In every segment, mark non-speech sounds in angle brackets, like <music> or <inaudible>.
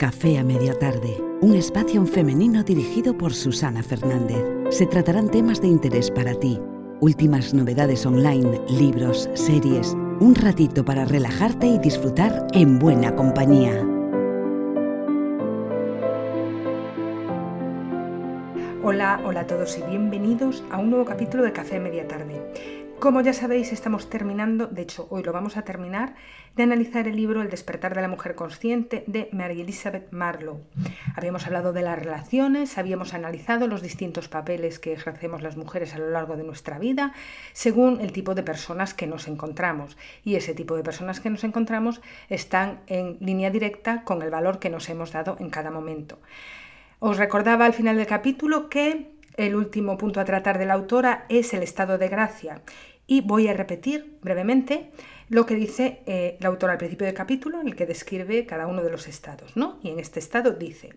Café a media tarde, un espacio femenino dirigido por Susana Fernández. Se tratarán temas de interés para ti, últimas novedades online, libros, series, un ratito para relajarte y disfrutar en buena compañía. Hola, hola a todos y bienvenidos a un nuevo capítulo de Café a media tarde. Como ya sabéis, estamos terminando, de hecho hoy lo vamos a terminar, de analizar el libro El despertar de la mujer consciente de Mary Elizabeth Marlowe. Habíamos hablado de las relaciones, habíamos analizado los distintos papeles que ejercemos las mujeres a lo largo de nuestra vida, según el tipo de personas que nos encontramos. Y ese tipo de personas que nos encontramos están en línea directa con el valor que nos hemos dado en cada momento. Os recordaba al final del capítulo que el último punto a tratar de la autora es el estado de gracia y voy a repetir brevemente lo que dice eh, la autora al principio del capítulo en el que describe cada uno de los estados. ¿no? Y en este estado dice,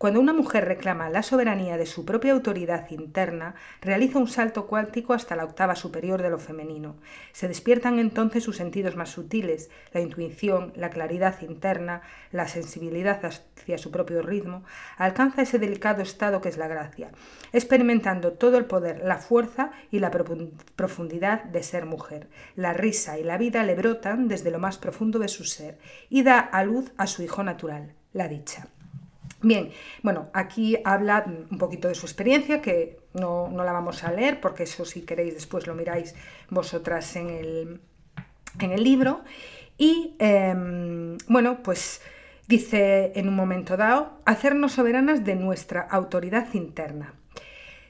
cuando una mujer reclama la soberanía de su propia autoridad interna, realiza un salto cuántico hasta la octava superior de lo femenino. Se despiertan entonces sus sentidos más sutiles, la intuición, la claridad interna, la sensibilidad hacia su propio ritmo, alcanza ese delicado estado que es la gracia, experimentando todo el poder, la fuerza y la profundidad de ser mujer. La risa y la vida le brotan desde lo más profundo de su ser y da a luz a su hijo natural, la dicha. Bien, bueno, aquí habla un poquito de su experiencia, que no, la vamos a leer, porque eso si queréis después lo miráis vosotras en el, en el libro. Y em, bueno, pues dice en un momento dado, hacernos soberanas de nuestra autoridad interna.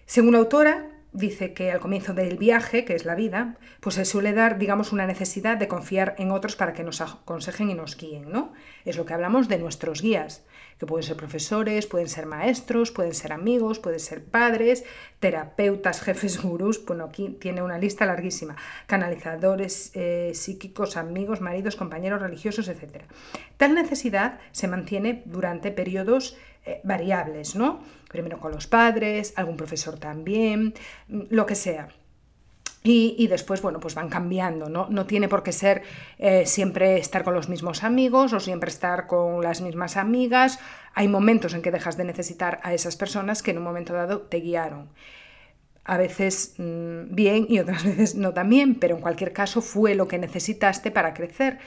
Según la autora, dice que al comienzo del viaje, que es la vida, pues se suele dar, digamos, una necesidad de confiar en otros para que nos aconsejen y nos guíen, ¿no? Es lo que hablamos de nuestros guías que pueden ser profesores, pueden ser maestros, pueden ser amigos, pueden ser padres, terapeutas, <laughs> jefes, gurús, bueno, aquí tiene una lista larguísima, canalizadores eh, psíquicos, amigos, maridos, compañeros religiosos, etc. Tal necesidad se mantiene durante periodos eh, variables, ¿no? Primero con los padres, algún profesor también, lo que sea. Y, después, bueno, pues van cambiando, ¿no? No tiene por qué ser eh, siempre estar con los mismos amigos o siempre estar con las mismas amigas. Hay momentos en que dejas de necesitar a esas personas que en un momento dado te guiaron. A veces mm, bien y otras <laughs> veces no tan bien, pero en cualquier caso fue lo que necesitaste para crecer.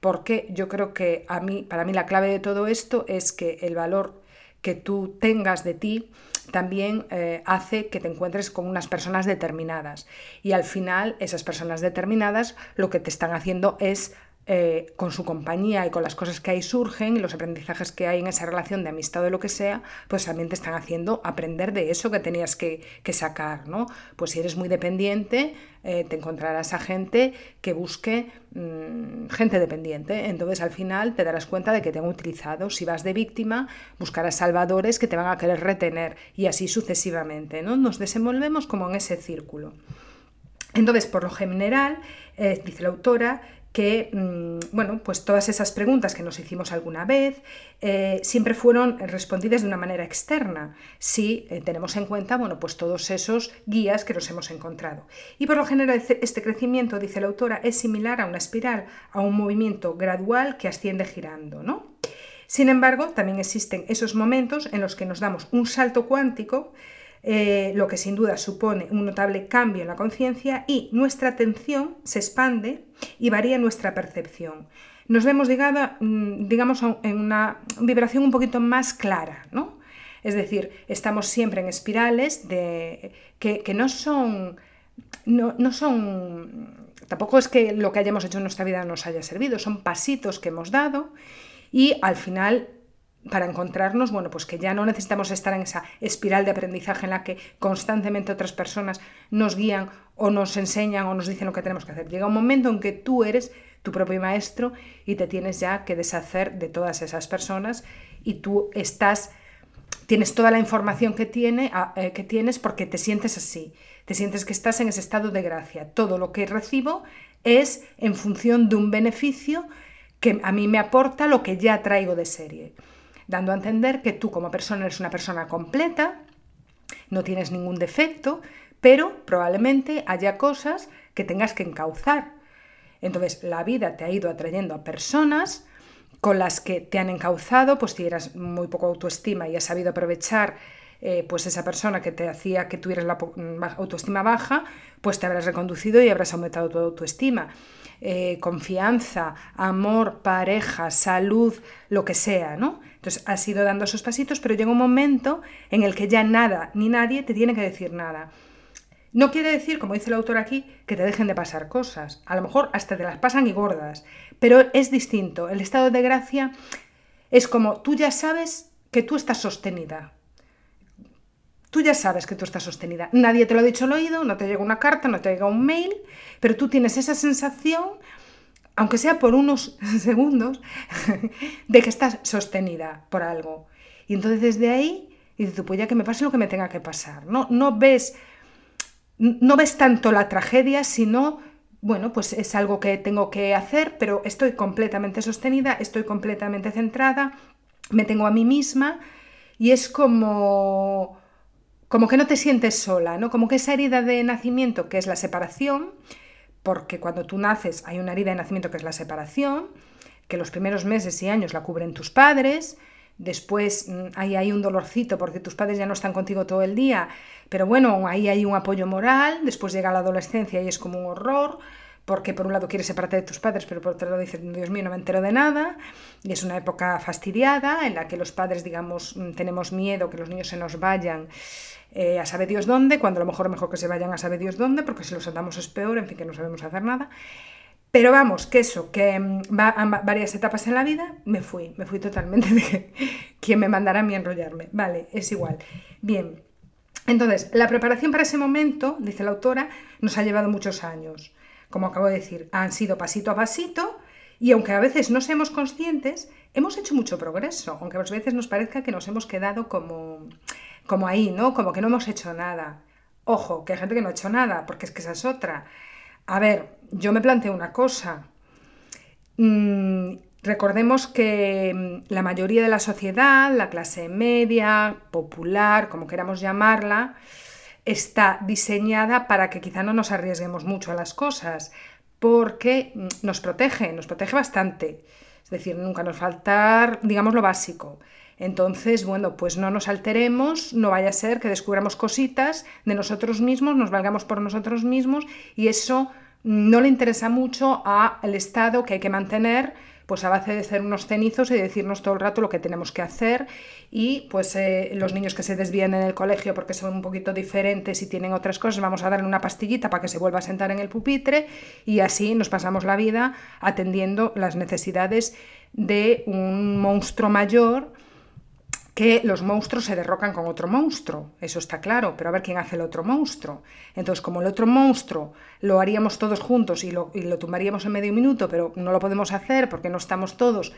Porque yo creo que a mí, para mí la clave de todo esto es que el valor que tú tengas de ti también eh, hace que te encuentres con unas personas determinadas. Y al final esas personas determinadas lo que te están haciendo es eh, con su compañía y con las cosas que ahí surgen y los aprendizajes que hay en esa relación de amistad o de lo que sea, pues también te están haciendo aprender de eso que tenías que, sacar, ¿no? Pues si eres muy dependiente, eh, te encontrarás a gente que busque mm, gente dependiente. Entonces al final te darás cuenta de que te han utilizado. Si vas de víctima, buscarás salvadores que te van a querer retener y así sucesivamente, ¿no? Nos desenvolvemos como en ese círculo. Entonces, por lo general, eh, dice la autora, que, mm, bueno, pues todas esas preguntas que nos hicimos alguna vez eh, siempre fueron respondidas de una manera externa, si eh, tenemos en cuenta, bueno, pues todos esos guías que nos hemos encontrado. Y por lo general este crecimiento, dice la autora, es similar a una espiral, a un movimiento gradual que asciende girando, ¿no? Sin embargo, también existen esos momentos en los que nos damos un salto cuántico eh, lo que sin duda supone un notable cambio en la conciencia y nuestra atención se expande y varía nuestra percepción. Nos vemos, mm, digamos, en una vibración un poquito más clara, ¿no? Es decir, estamos siempre en espirales de, que, no son... No, no son tampoco es que lo que hayamos hecho en nuestra vida nos haya servido, son pasitos que hemos dado y al final para encontrarnos, bueno, pues que ya no necesitamos estar en esa espiral de aprendizaje en la que constantemente otras personas nos guían o nos enseñan o nos dicen lo que tenemos que hacer. Llega un momento en que tú eres tu propio maestro y te tienes ya que deshacer de todas esas personas y tú estás tienes toda la información que, tiene, eh, que tienes porque te sientes así, te sientes que estás en ese estado de gracia. Todo lo que recibo es en función de un beneficio que a mí me aporta lo que ya traigo de serie dando a entender que tú como persona eres una persona completa, no tienes ningún defecto, pero probablemente haya cosas que tengas que encauzar. Entonces, la vida te ha ido atrayendo a personas con las que te han encauzado, pues si eras muy poco autoestima y has sabido aprovechar eh, pues esa persona que te hacía que tuvieras la autoestima baja, pues te habrás reconducido y habrás aumentado tu autoestima. Eh, confianza, amor, pareja, salud, lo que sea, ¿no? Entonces has ido dando esos pasitos, pero llega un momento en el que ya nada ni nadie te tiene que decir nada. No quiere decir, como dice el autor aquí, que te dejen de pasar cosas. A lo mejor hasta te las pasan y gordas, pero es distinto. El estado de gracia es como tú ya sabes que tú estás sostenida, Tú ya sabes que tú estás sostenida. Nadie te lo ha dicho al oído, no te llega una carta, no te llega un mail, pero tú tienes esa sensación, aunque sea por unos <laughs> segundos, <laughs> de que estás sostenida por algo. Y entonces desde ahí dices tú, pues ya que me pase lo que me tenga que pasar. No, no, ves, no ves tanto la tragedia, sino, bueno, pues es algo que tengo que hacer, pero estoy completamente sostenida, estoy completamente centrada, me tengo a mí misma y es como como que no te sientes sola, ¿no? Como que esa herida de nacimiento que es la separación, porque cuando tú naces hay una herida de nacimiento que es la separación, que los primeros meses y años la cubren tus padres, después mm, ahí hay un dolorcito porque tus padres ya no están contigo todo el día, pero bueno, ahí hay un apoyo moral, después llega la adolescencia y es como un horror, porque por un lado quieres separarte de tus padres, pero por otro lado dices, Dios mío, no me entero de nada, y es una época fastidiada en la que los padres, digamos, mm, tenemos miedo que los niños se nos vayan eh, a saber Dios dónde, cuando a lo mejor mejor que se vayan a saber Dios dónde, porque si los andamos es peor, en fin, que no sabemos hacer nada. Pero vamos, que eso, que mm, va a varias etapas en la vida, me fui, me fui totalmente de quien me mandara a mí enrollarme. Vale, es igual. Bien, entonces, la preparación para ese momento, dice la autora, nos ha llevado muchos años. Como acabo de decir, han sido pasito a pasito y aunque a veces no seamos conscientes, hemos hecho mucho progreso, aunque a veces nos parezca que nos hemos quedado como como ahí, ¿no? Como que no hemos hecho nada. Ojo, que hay gente que no ha hecho nada, porque es que esa es otra. A ver, yo me planteo una cosa. Mm, recordemos que mm, la mayoría de la sociedad, la clase media, popular, como queramos llamarla, está diseñada para que quizá no nos arriesguemos mucho a las cosas, porque mm, nos protege, nos protege bastante. Es decir, nunca nos faltar, digamos, lo básico. Entonces, bueno, pues no nos alteremos, no vaya a ser que descubramos cositas de nosotros mismos, nos valgamos por nosotros mismos y eso no le interesa mucho al Estado que hay que mantener pues a base de ser unos cenizos y decirnos todo el rato lo que tenemos que hacer y pues eh, los niños que se desvían en el colegio porque son un poquito diferentes y tienen otras cosas, vamos a darle una pastillita para que se vuelva a sentar en el pupitre y así nos pasamos la vida atendiendo las necesidades de un monstruo mayor que los monstruos se derrocan con otro monstruo, eso está claro, pero a ver quién hace el otro monstruo. Entonces, como el otro monstruo lo haríamos todos juntos y lo, y lo tumbaríamos en medio minuto, pero no lo podemos hacer porque no estamos todos,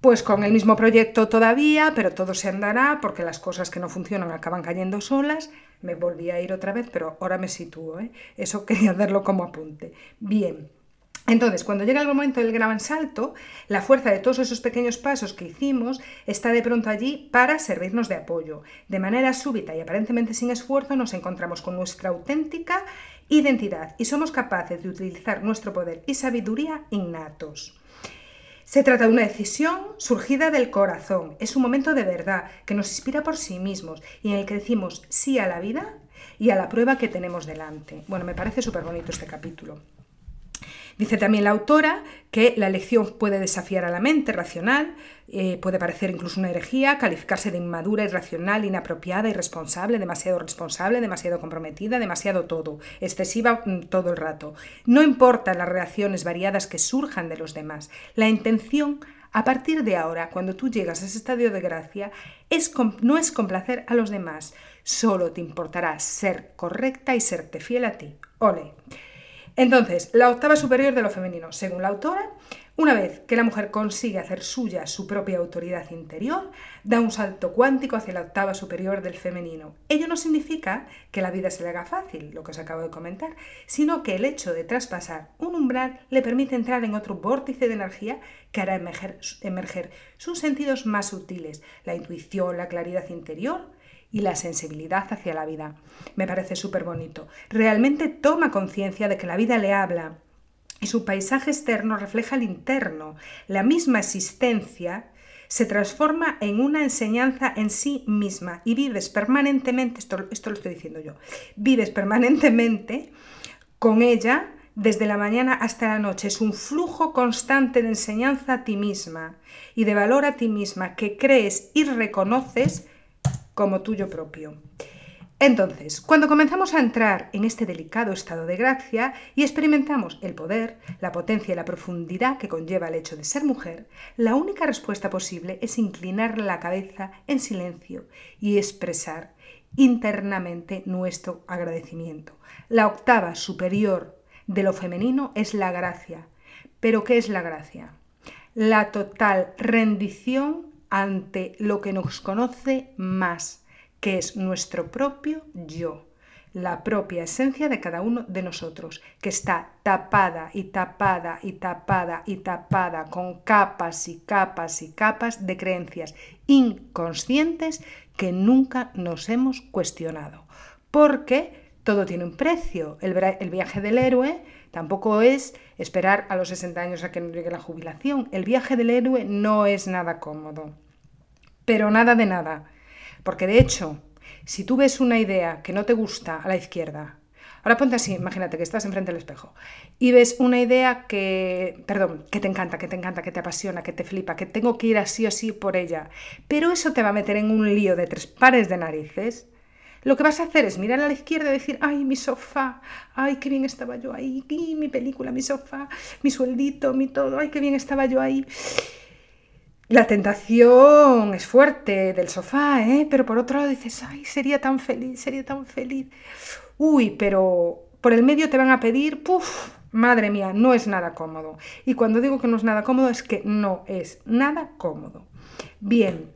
pues con el mismo proyecto todavía, pero todo se andará porque las cosas que no funcionan acaban cayendo solas. Me volví a ir otra vez, pero ahora me sitúo. ¿eh? Eso quería <laughs> hacerlo como apunte. Bien. Entonces, cuando llega el momento del gran salto, la fuerza de todos esos pequeños pasos que hicimos está de pronto allí para servirnos de apoyo. De manera súbita y aparentemente sin esfuerzo nos encontramos con nuestra auténtica identidad y somos capaces de utilizar nuestro poder y sabiduría innatos. Se trata de una decisión surgida del corazón. Es un momento de verdad que nos inspira por sí mismos y en el que decimos sí a la vida y a la prueba que tenemos delante. Bueno, me parece súper bonito este capítulo. Dice también la autora que la elección puede desafiar a la mente racional, eh, puede parecer incluso una herejía, calificarse de inmadura, irracional, inapropiada, irresponsable, demasiado responsable, demasiado comprometida, demasiado todo, excesiva mm, todo el rato. No importa las reacciones variadas que surjan de los demás, la intención a partir de ahora, cuando tú llegas a ese estadio de gracia, es, no es complacer a los demás, solo te importará ser correcta y serte fiel a ti. Ole. Entonces, la octava superior de lo femenino, según la autora, una vez que la mujer consigue hacer suya su propia autoridad interior, da un salto cuántico hacia la octava superior del femenino. Ello no significa que la vida se le haga fácil, lo que os acabo de comentar, sino que el hecho de traspasar un umbral le permite entrar en otro vórtice de energía que hará emerger, emerger sus sentidos más sutiles, la intuición, la claridad interior, y la sensibilidad hacia la vida. Me parece súper bonito. Realmente toma conciencia de que la vida le habla y su paisaje externo refleja el interno. La misma existencia se transforma en una enseñanza en sí misma y vives permanentemente, esto, esto lo estoy diciendo yo, vives permanentemente con ella desde la mañana hasta la noche. Es un flujo constante de enseñanza a ti misma y de valor a ti misma que crees y reconoces como tuyo propio. Entonces, cuando comenzamos a entrar en este delicado estado de gracia y experimentamos el poder, la potencia y la profundidad que conlleva el hecho de ser mujer, la única respuesta posible es inclinar la cabeza en silencio y expresar internamente nuestro agradecimiento. La octava superior de lo femenino es la gracia. ¿Pero qué es la gracia? La total rendición ante lo que nos conoce más que es nuestro propio yo, la propia esencia de cada uno de nosotros, que está tapada y tapada y tapada y tapada con capas y capas y capas de creencias inconscientes que nunca nos hemos cuestionado. Porque todo tiene un precio. El, viaje del héroe tampoco es esperar a los 60 años a que nos llegue la jubilación. El viaje del héroe no es nada cómodo. Pero nada de nada. Porque de hecho, si tú ves una idea que no te gusta a la izquierda, ahora ponte así, imagínate que estás enfrente del espejo y ves una idea que, perdón, que te encanta, que te encanta, que te apasiona, que te flipa, que tengo que ir así o así por ella, pero eso te va a meter en un lío de tres pares de narices. Lo que vas a hacer es mirar a la izquierda y decir, ay, mi sofá, ay, qué bien estaba yo ahí, mi película, mi sofá, mi sueldito, mi todo, ay, qué bien estaba yo ahí. La tentación es fuerte del sofá, ¿eh? pero por otro lado dices, ay, sería tan feliz, sería tan feliz. Uy, pero por el medio te van a pedir, puf, madre mía, no es nada cómodo. Y cuando digo que no es nada cómodo es que no es nada cómodo. Bien,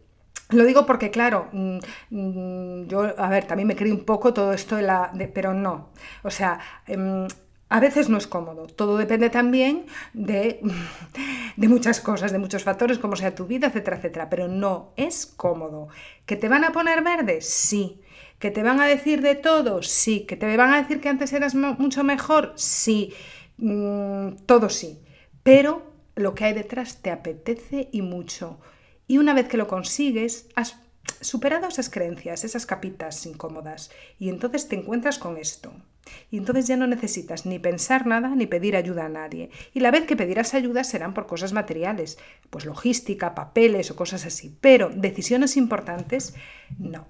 lo digo porque, claro, mm, mm, yo, a ver, también me creí un poco todo esto de la. pero no. O sea, em, a veces no es cómodo. Todo depende también de, <laughs> de, muchas cosas, de muchos factores, como sea tu vida, etcétera, etcétera. Pero no es cómodo. ¿Que te van a poner verde? Sí. ¿Que te van a decir de todo? Sí. ¿Que te van a decir que antes eras mucho mejor? Sí. Mm, todo sí. Pero lo que hay detrás te apetece y mucho. Y una vez que lo consigues, has superado esas creencias, esas capitas incómodas, y entonces te encuentras con esto. Y entonces ya no necesitas ni pensar nada ni pedir ayuda a nadie. Y la vez que pedirás ayuda serán por cosas materiales, pues logística, papeles o cosas así. Pero decisiones importantes, no.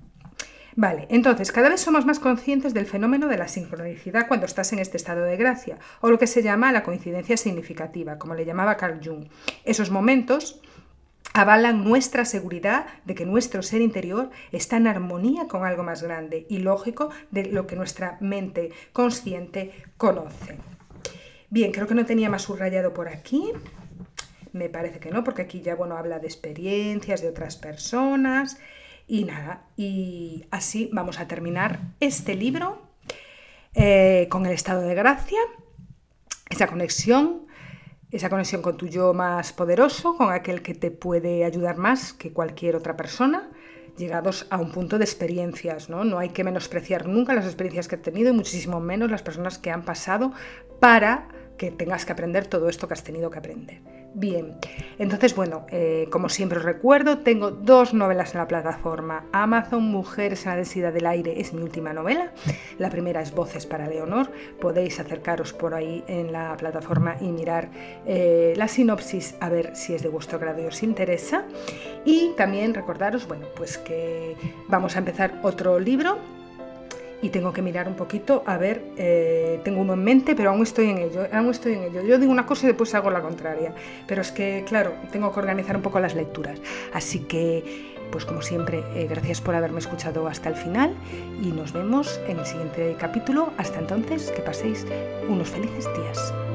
Vale, entonces cada vez somos más conscientes del fenómeno de la sincronicidad cuando estás en este estado de gracia, o lo que se llama la coincidencia significativa, como le llamaba Carl Jung. Esos momentos avalan nuestra seguridad de que nuestro ser interior está en armonía con algo más grande y lógico de lo que nuestra mente consciente conoce. Bien, creo que no tenía más subrayado por aquí. Me parece que no, porque aquí ya bueno habla de experiencias de otras personas y nada. Y así vamos a terminar este libro eh, con el estado de gracia, esa conexión esa conexión con tu yo más poderoso, con aquel que te puede ayudar más que cualquier otra persona, llegados a un punto de experiencias, ¿no? No hay que menospreciar nunca las experiencias que he tenido y muchísimo menos las personas que han pasado para que tengas que aprender todo esto que has tenido que aprender. Bien, entonces bueno, eh, como siempre os recuerdo, tengo dos novelas en la plataforma. Amazon, Mujeres en la densidad del aire es mi última novela, la primera es Voces para Leonor, podéis acercaros por ahí en la plataforma y mirar eh, la sinopsis a ver si es de vuestro grado y os interesa. Y también recordaros, bueno, pues que vamos a empezar otro libro y tengo que mirar un poquito a ver, eh, tengo uno en mente, pero aún estoy en ello, aún estoy en ello. Yo digo una cosa y después hago la contraria, pero es que, claro, tengo que organizar un poco las lecturas. Así que, pues como siempre, eh, gracias por haberme escuchado hasta el final y nos vemos en el siguiente capítulo. Hasta entonces, que paséis unos felices días.